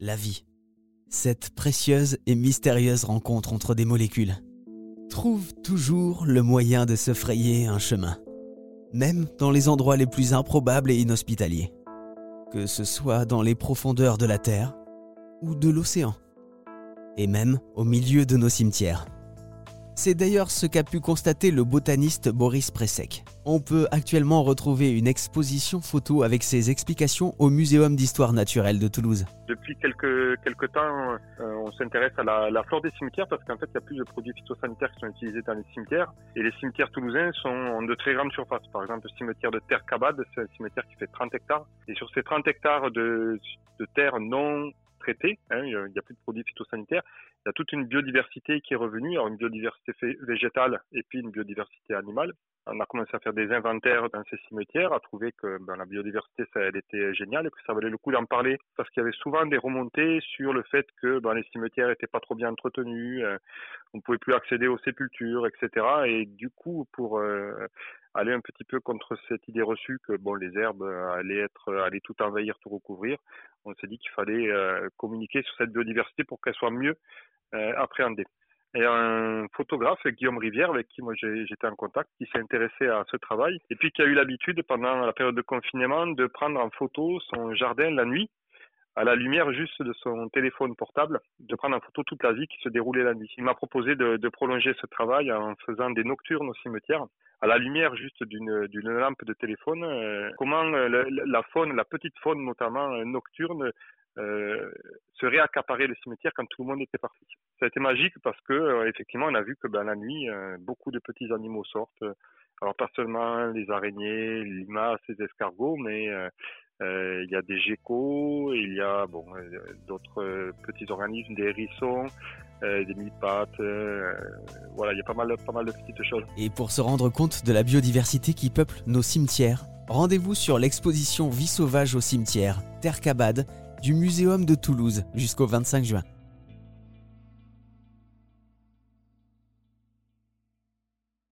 la vie. Cette précieuse et mystérieuse rencontre entre des molécules trouve toujours le moyen de se frayer un chemin, même dans les endroits les plus improbables et inhospitaliers, que ce soit dans les profondeurs de la Terre ou de l'océan, et même au milieu de nos cimetières. C'est d'ailleurs ce qu'a pu constater le botaniste Boris Presek. On peut actuellement retrouver une exposition photo avec ses explications au Muséum d'histoire naturelle de Toulouse. Depuis quelques, temps, euh, on s'intéresse à la, flore des cimetières parce qu'en fait, il y a plus de produits phytosanitaires qui sont utilisés dans les cimetières. Et les cimetières toulousains sont de très grande surface. Par exemple, le cimetière de Terre Cabade, c'est un cimetière qui fait 30 hectares. Et sur ces 30 hectares de terre non hein, il n'y a plus de produits phytosanitaires, il y a toute une biodiversité qui est revenue, une biodiversité végétale et puis une biodiversité animale. On a commencé à faire des inventaires dans ces cimetières, à trouver que ben, la biodiversité, elle était géniale et que ça valait le coup d'en parler parce qu'il y avait souvent des remontées sur le fait que ben, les cimetières étaient pas trop bien entretenus, euh, on pouvait plus accéder aux sépultures, etc. Et du coup, pour euh, aller un petit peu contre cette idée reçue que bon, les herbes allaient être, allaient tout envahir, tout recouvrir, on s'est dit qu'il fallait euh, communiquer sur cette biodiversité pour qu'elle soit mieux euh, appréhendée. Et un photographe, Guillaume Rivière, avec qui moi j'étais en contact, qui s'est intéressé à ce travail, et puis qui a eu l'habitude pendant la période de confinement de prendre en photo son jardin la nuit, à la lumière juste de son téléphone portable, de prendre en photo toute la vie qui se déroulait la nuit. Il m'a proposé de, de, prolonger ce travail en faisant des nocturnes au cimetière, à la lumière juste d'une lampe de téléphone. Euh, comment euh, la, faune, la petite faune notamment euh, nocturne, euh, serait accaparé le cimetière quand tout le monde était parti. Ça a été magique parce que effectivement on a vu que ben, la nuit beaucoup de petits animaux sortent. Alors pas seulement les araignées, les limaces, les escargots, mais euh, il y a des geckos, il y a bon, euh, d'autres euh, petits organismes, des hérissons, des mille-pattes. voilà, il y a pas mal, pas mal de petites choses. Et pour se rendre compte de la biodiversité qui peuple nos cimetières, rendez-vous sur l'exposition Vie sauvage au cimetière, Terre Cabade, du Muséum de Toulouse jusqu'au 25 juin.